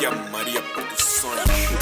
Maria Maria Produções.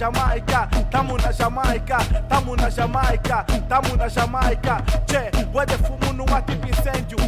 Jamaica, tamo na Jamaica, tamo na Jamaica, tamo na Jamaica. Che, guarda fumo no ar tipo incêndio.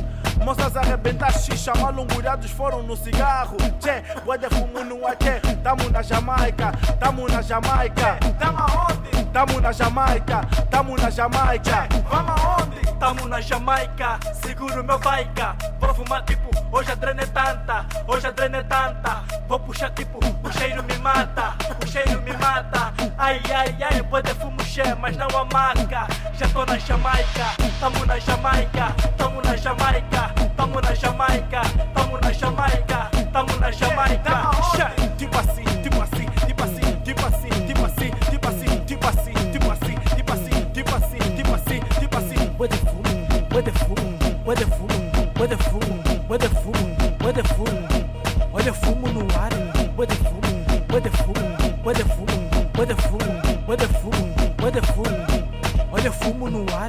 Moças arrebentar xixa, malungulhados foram no cigarro. Che, guarda fumo no ar. Tamo na Jamaica, tamo na Jamaica. Tamo aonde? Tamo na Jamaica, tamo na Jamaica. Vamos aonde? Tamo na Jamaica, seguro meu baica. Vou fumar tipo, hoje a drena é tanta, hoje a drena é tanta. Vou puxar tipo, o cheiro me mata, o cheiro me mata. Ai, ai, ai, pode fumo cheio, mas não a marca. Já tô na Jamaica, tamo na Jamaica, tamo na Jamaica, tamo na Jamaica, tamo na Jamaica, tamo na Jamaica. Che, Tipo assim, tipo assim, tipo assim, tipo assim, tipo assim, where the fumo, where the fumo, where the fumo, where the fumo, where the fumo. Olha fumo no ar, where the fumo, where the fumo, where the fumo, where the fumo, where the fumo, where the fumo. Olha fumo no ar.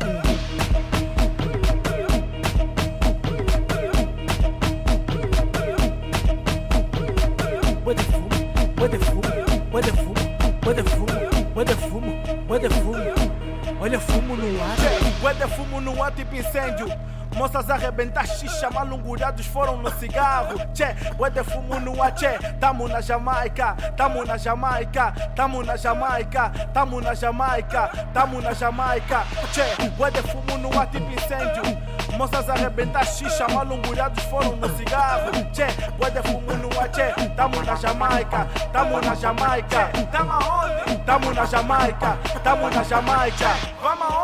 Where the fumo, where the fumo, where the fumo, where the fumo, where the fumo, where the fumo. Olha fumo no ar. Guarda fumo no ar tipo incêndio. Moças arrebentar xixa, malungurados foram no cigarro. Che, guarda fumo no ar, che. Tamo na Jamaica, tamo na Jamaica, tamo na Jamaica, tamo na Jamaica, tamo na Jamaica. Che, guarda fumo no ar tipo incêndio. Moças arrebentar xixa, malungurados foram no cigarro. Che, guarda fumo no ar, che. Tamo na Jamaica, tamo na Jamaica. Tamo aonde? Tamo na Jamaica, tamo na Jamaica. Vamos aonde?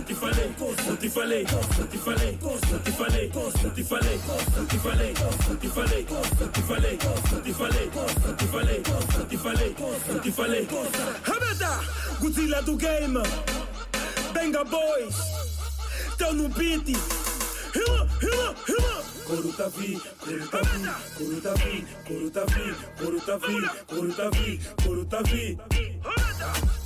Não te falei, não te falei, não te falei, não te falei, não te falei, não te falei, não te falei, não te falei, não te falei, não te falei, não te falei, não te falei. Arrebenta! Godzilla do game. Benga Boys. Tão no beat. Rima, rima, rima. Coro Davi, Coro Davi, Coro Davi, Coro Davi, Coro Davi, Coro Davi, Coro Davi. Abra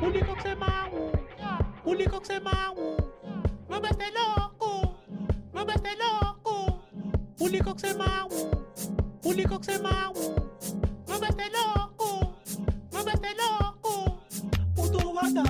kuliko kusema u kuliko kusema u mabeste loko. Mabeste loko. Kuliko kusema u kuliko kusema u mabeste loko. Mabeste loko. Utowata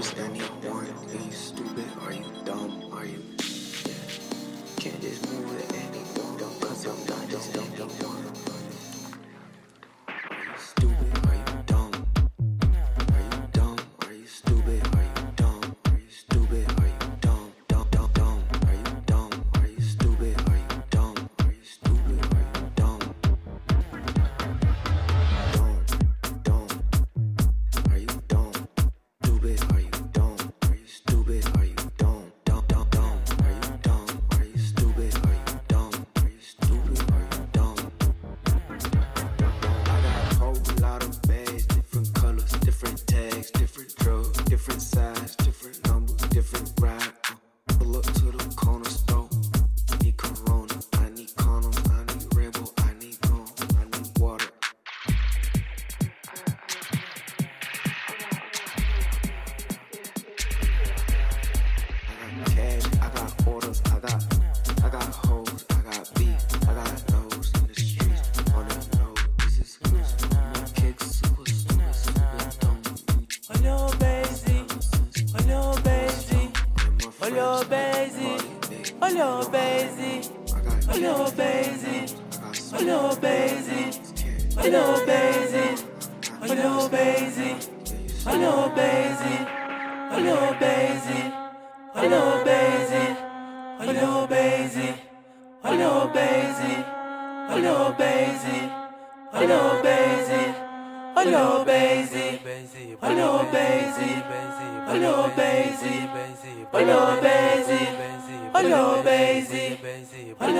understanding Hello, o Hello, olha Hello, Benzi, Hello, o Hello, olha Hello, Benzi, Hello, o Hello, olha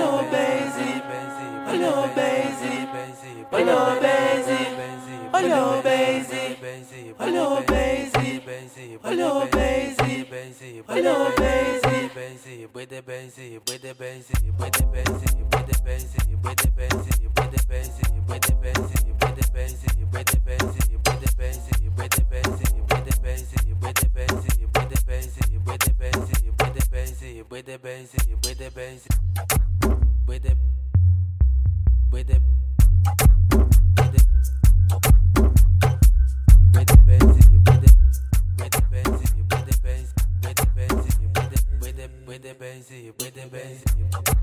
Hello, Benzi, Hello, o Hello, olha Hello, Benzi, Hello, o Benzi, olha o Benzi, olha o Benzi, with the Benzi, with the Benzi, with the Benzi, with the Benzi, with the Benzi, with the Benzi, with the Benzi, with the Benzi with the benzy, with the benzy.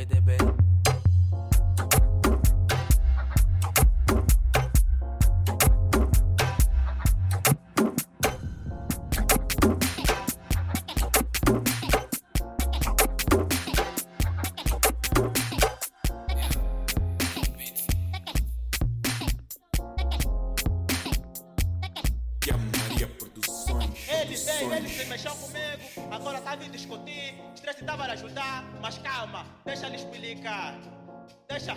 with it, bitch. Eles se mexeu comigo, agora tá vindo discutir. Estresse tava a ajudar, mas calma, deixa lhe explicar. Deixa,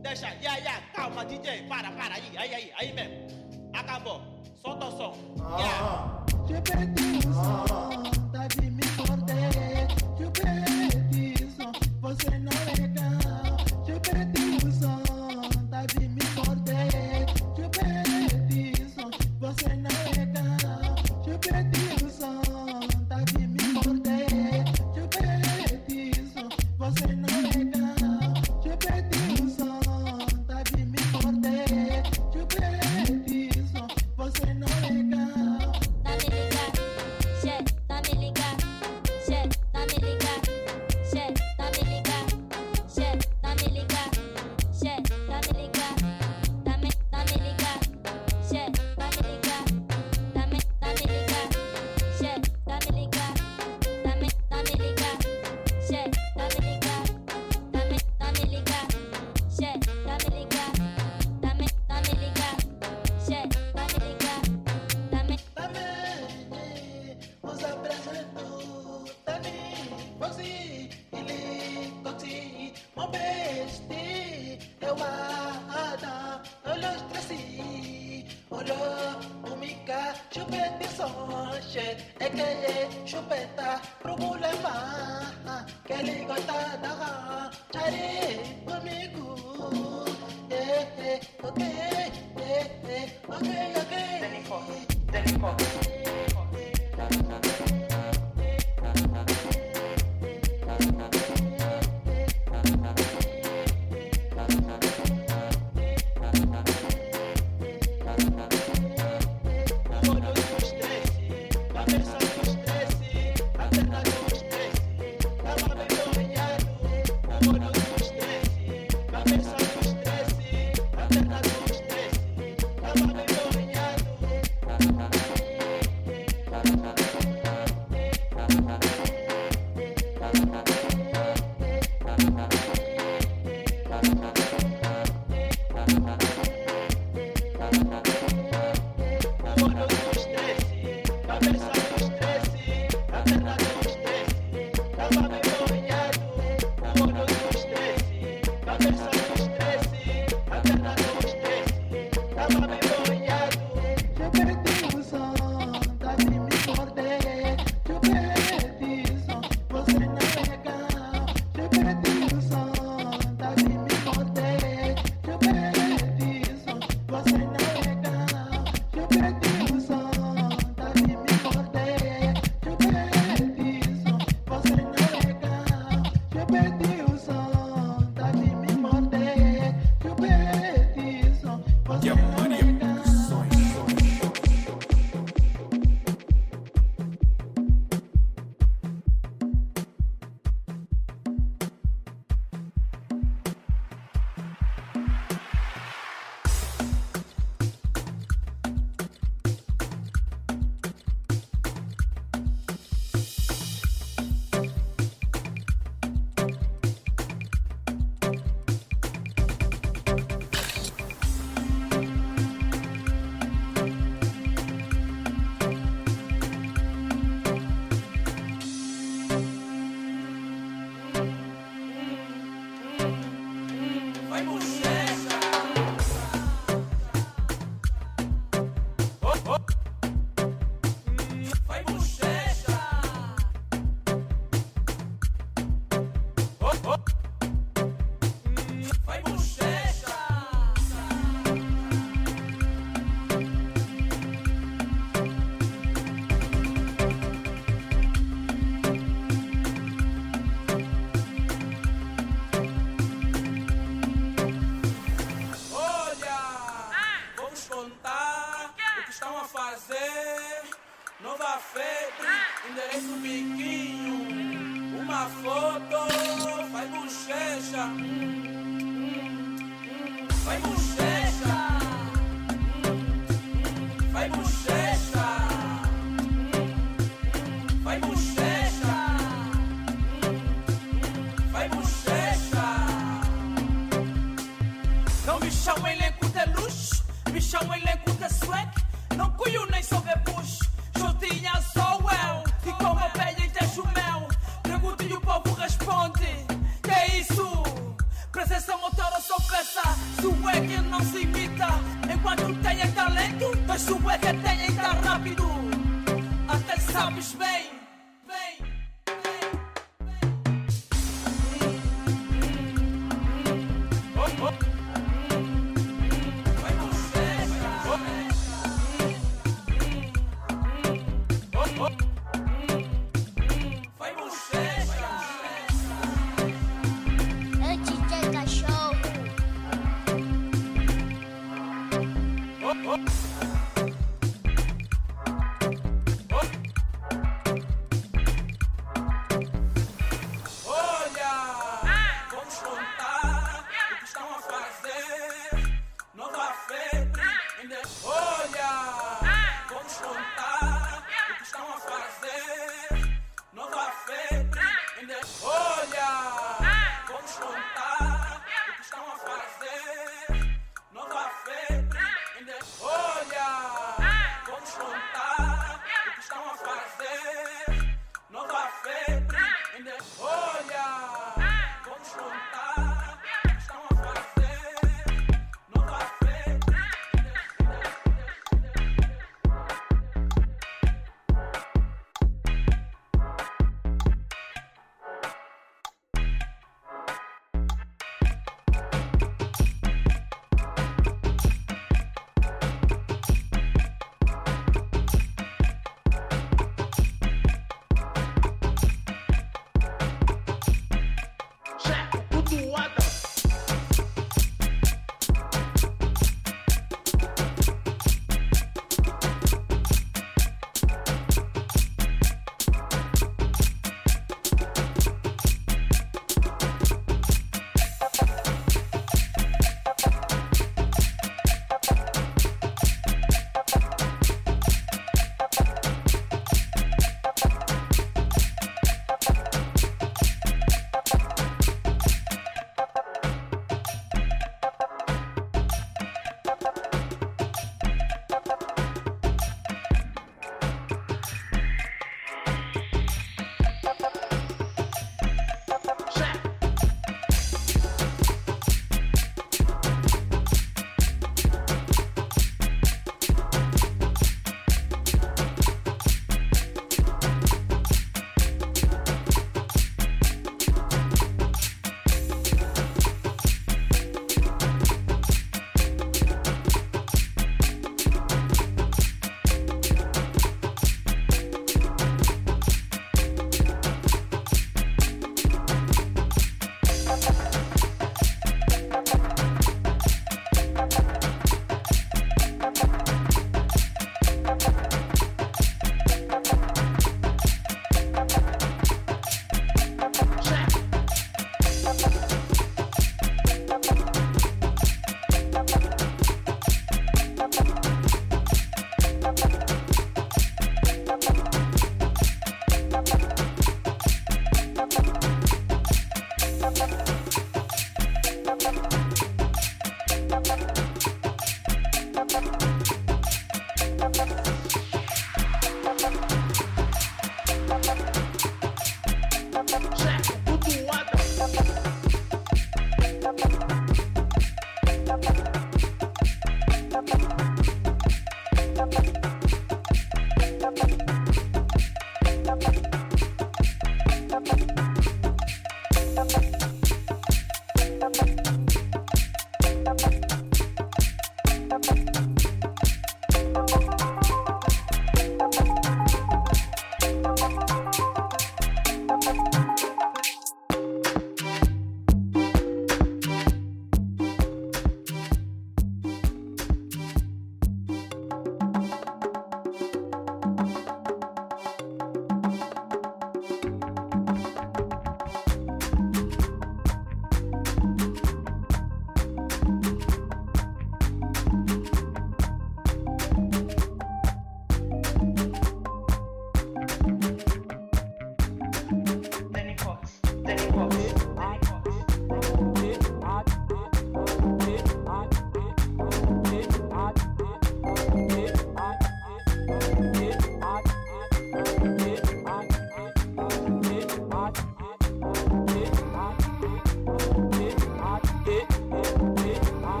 deixa, yeah, yeah, calma, DJ, para, para, aí, aí, aí, aí mesmo. Acabou, solta o som. Ah. Yeah. Ah.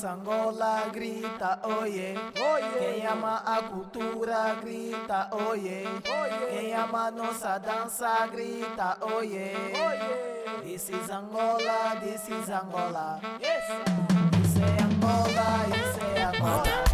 Nossa Angola, grita oie. Quem ama a cultura, grita oie. Quem ama nossa dança, grita oie. This is Angola, this is Angola. Isso é Angola, isso é Angola.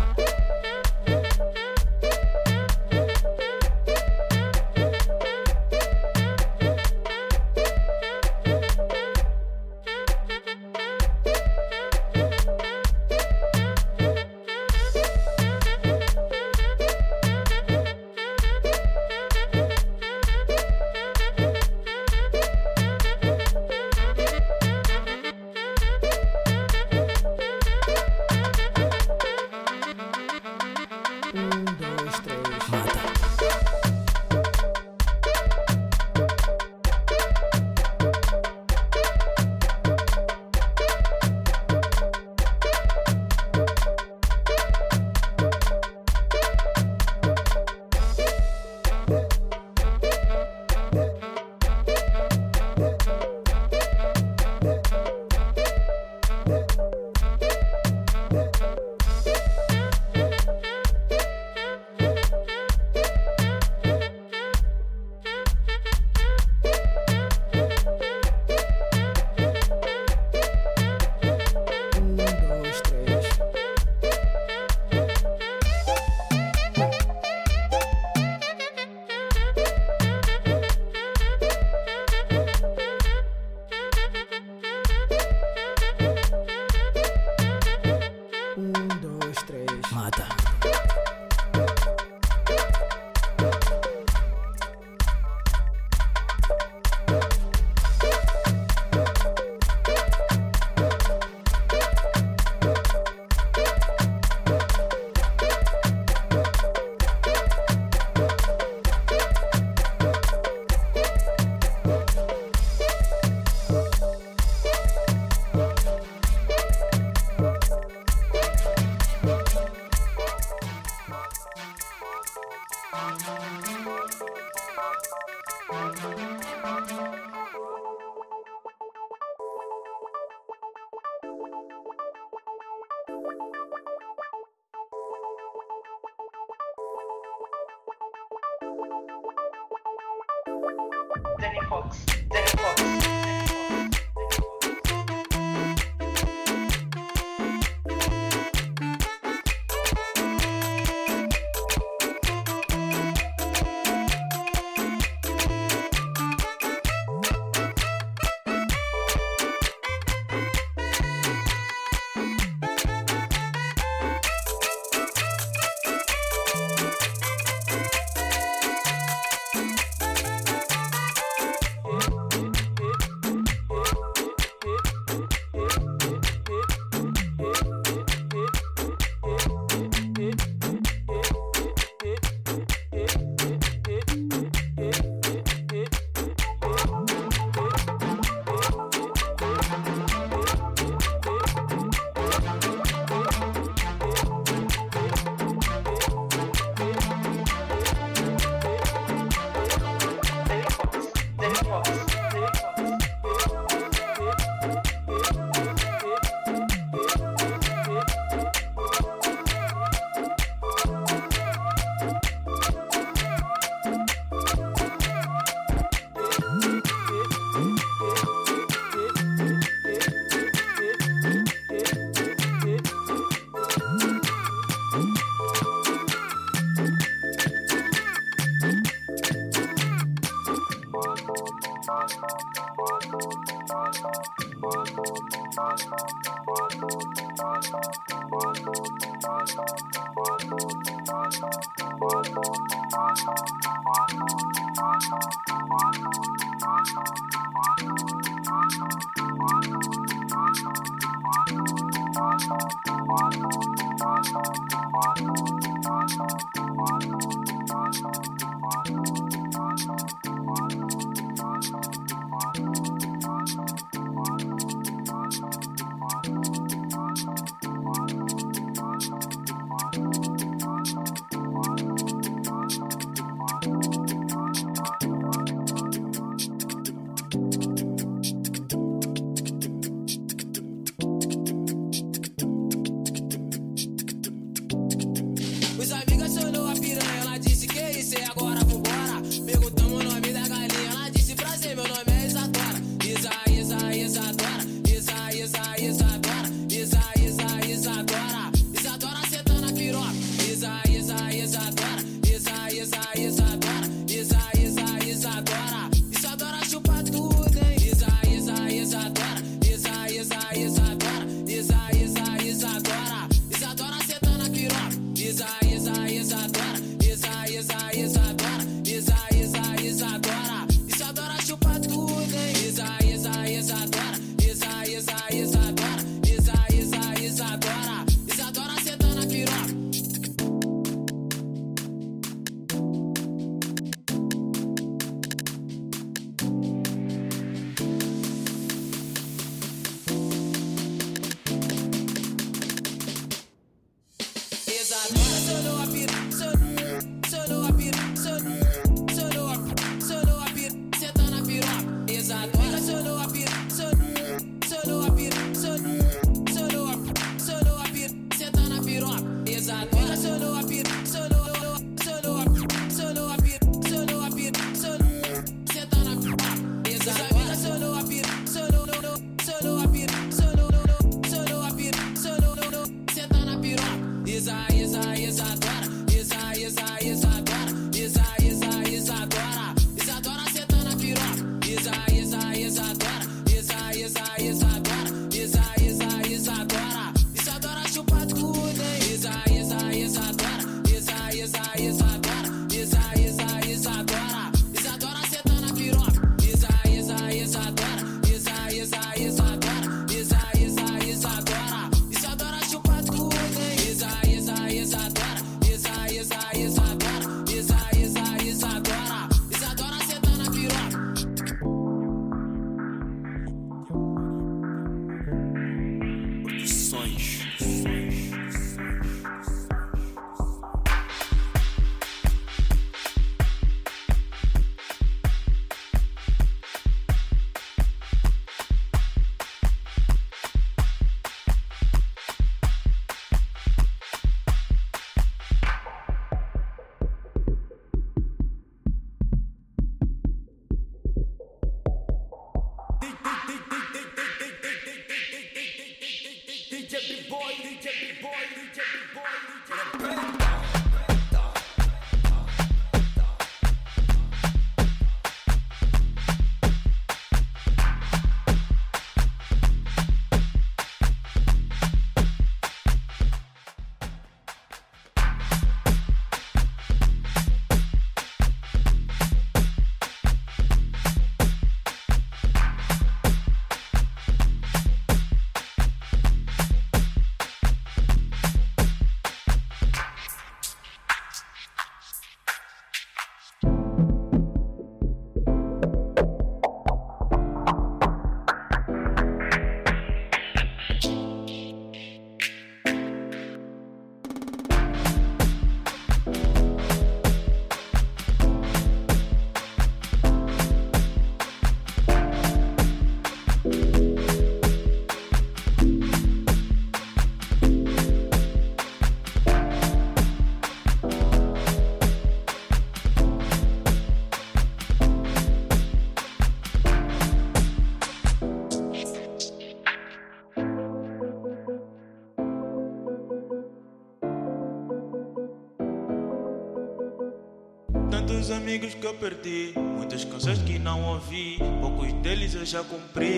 amigos que eu perdi, muitas canções que não ouvi, poucos deles eu já cumpri.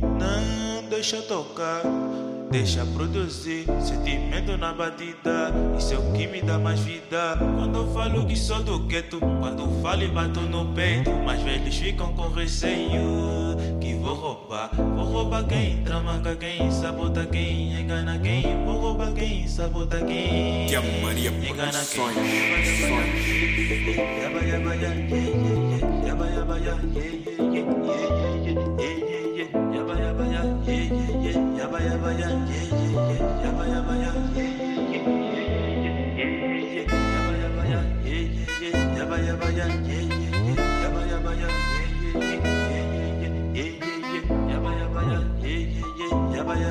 Não deixa tocar, deixa produzir sentimento na batida, isso é o que me dá mais vida. Quando eu falo que sou do gueto, quando falo e bato no peito, mas velhos ficam com receio que vou roubar, vou roubar quem Salamanca quem, sabota quem, engana quem, vou roubar quem, sabota quem. yeah. a Maria engana sonhos, sonhos. Yaba yaba ya, yeah yeah yeah. yaba yaba ya, yeah yeah yeah. yaba yaba ya, yeah.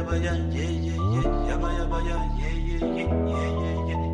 Yeah, yeah, yeah, yeah, yabaya, yeah, yeah, yeah, yeah, yeah, yeah.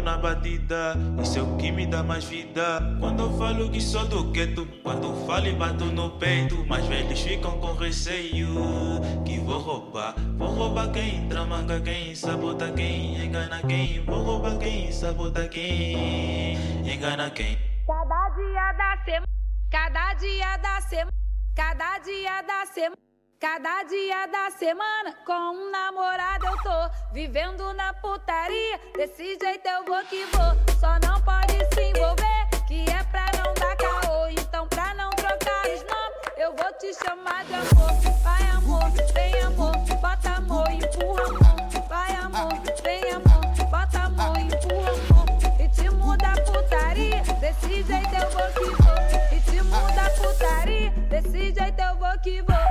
na batida, isso é o que me dá mais vida. Quando eu falo que sou do gueto, quando eu falo e bato no peito, mais velhos ficam com receio que vou roubar. Vou roubar quem tramanga quem, sabota quem, engana quem. Vou roubar quem, sabota quem, engana quem. Cada dia da semana, cada dia da semana, cada dia da semana. Cada dia da semana com um namorado eu tô vivendo na putaria. Desse jeito eu vou que vou. Só não pode se envolver, que é pra não dar caô. Então, pra não trocar os nomes, eu vou te chamar de amor. Vai, amor, vem, amor, bota amor, empurra amor. Vai, amor, vem, amor, bota amor, empurra amor. E te muda a putaria. Desse jeito eu vou que vou. E te muda a putaria. Desse jeito eu vou que vou.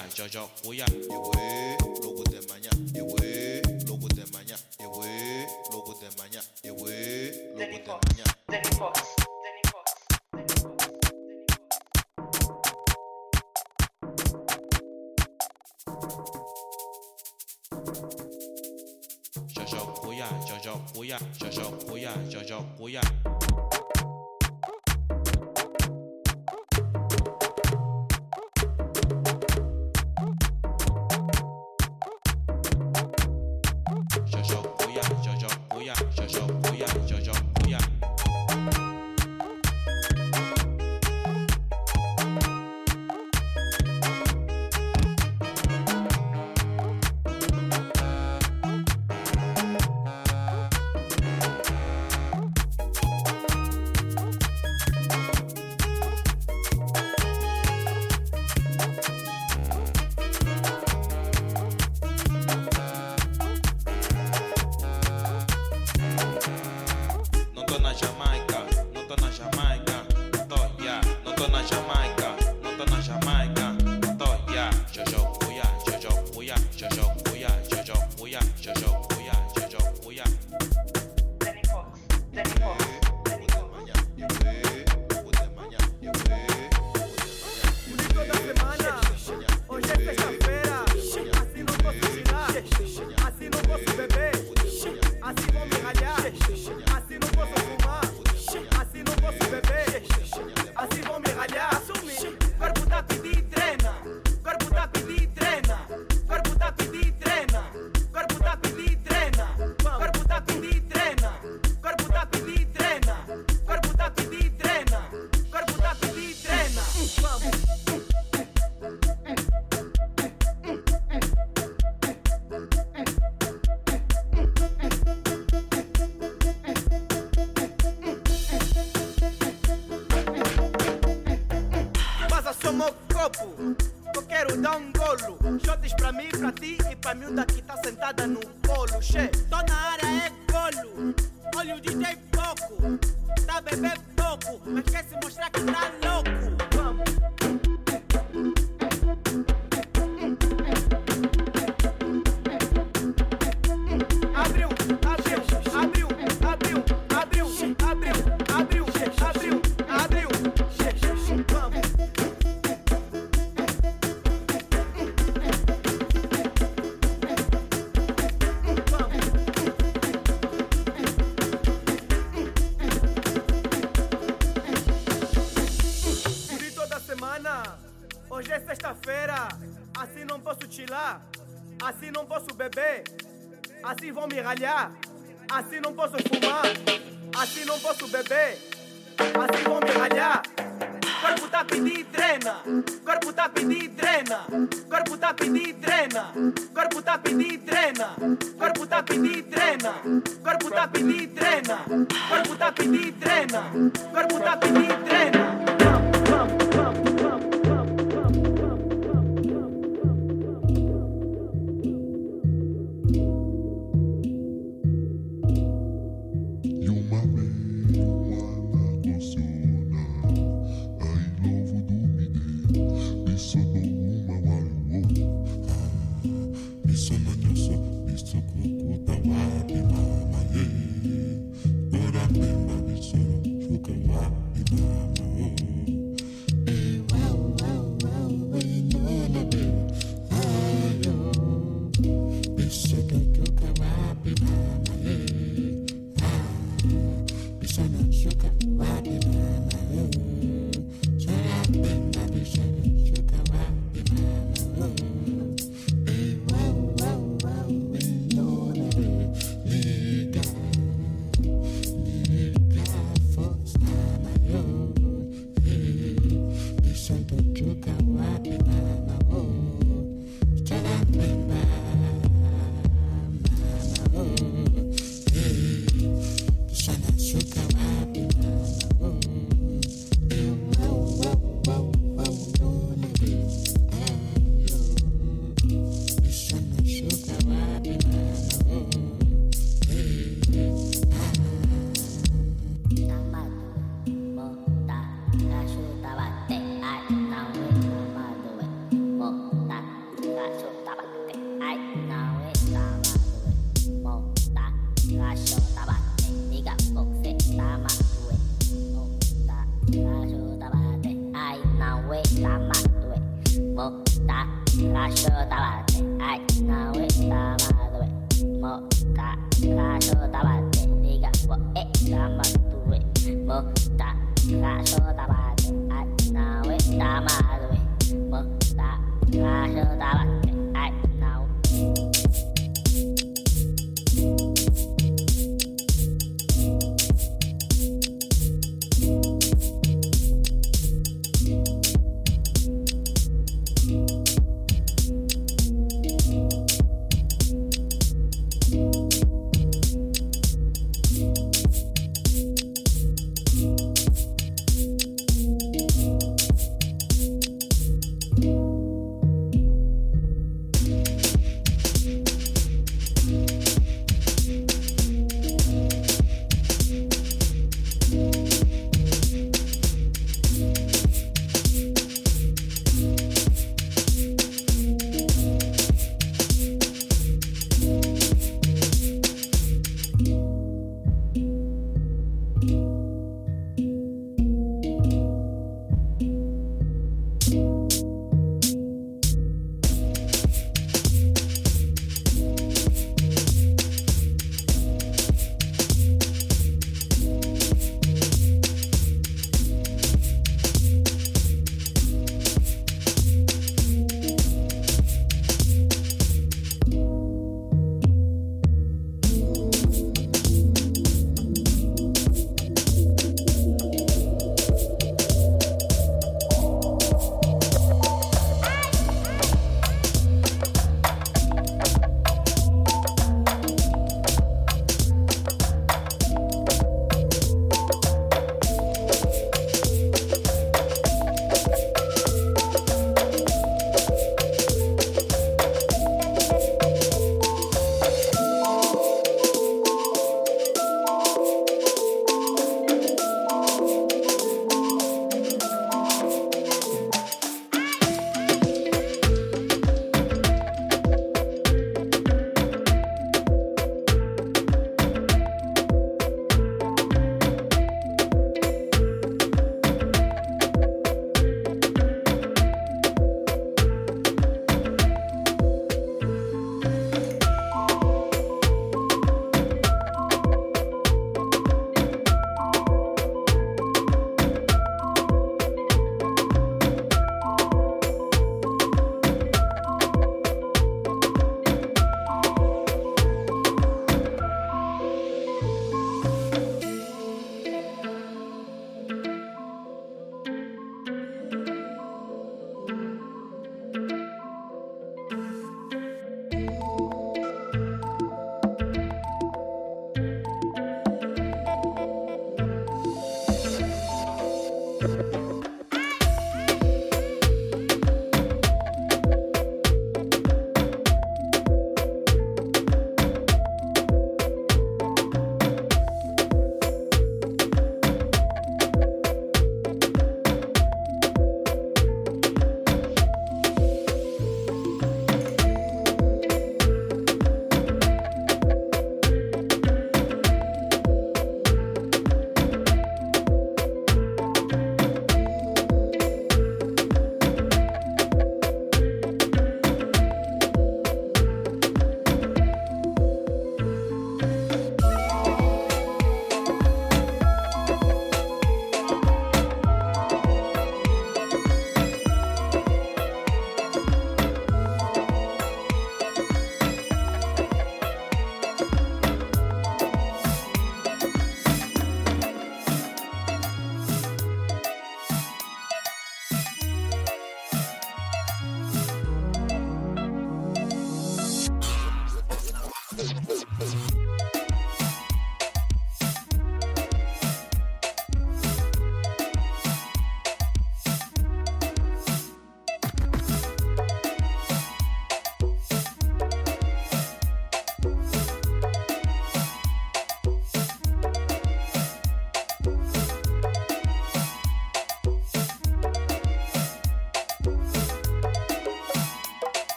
人在作，每日夜會路過定晚日，夜會路過定晚日，夜會路過定晚日，夜會路過定晚日。在作，每日在作，每日在作，每日在作，每日。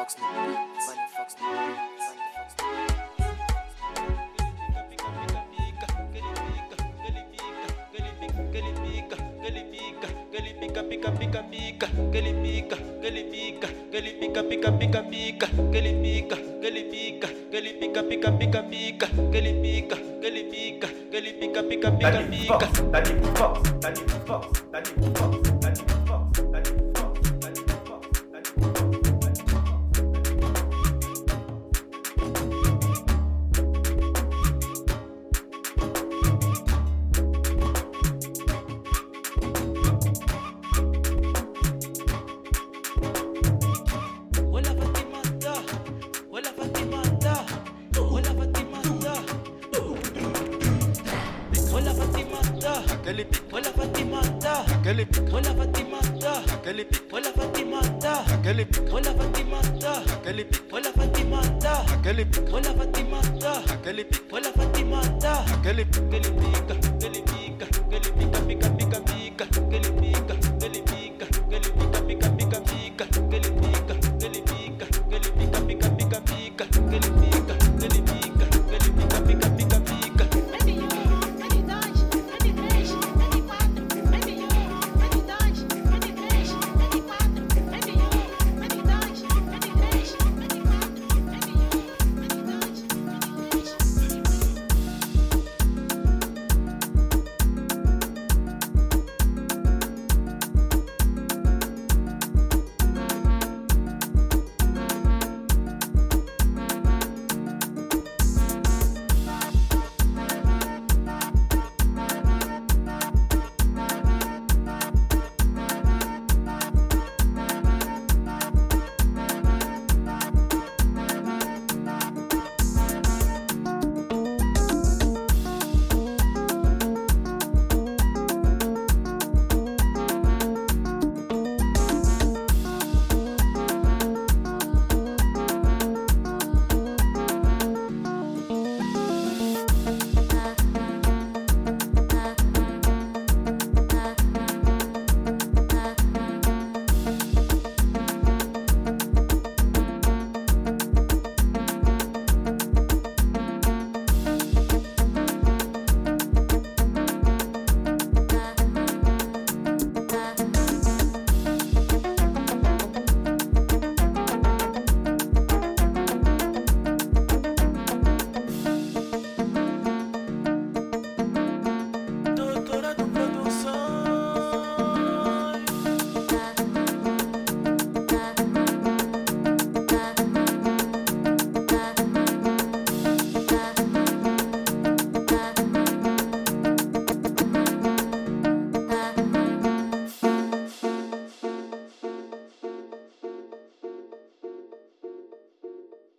Fox no beat, Funny Fox no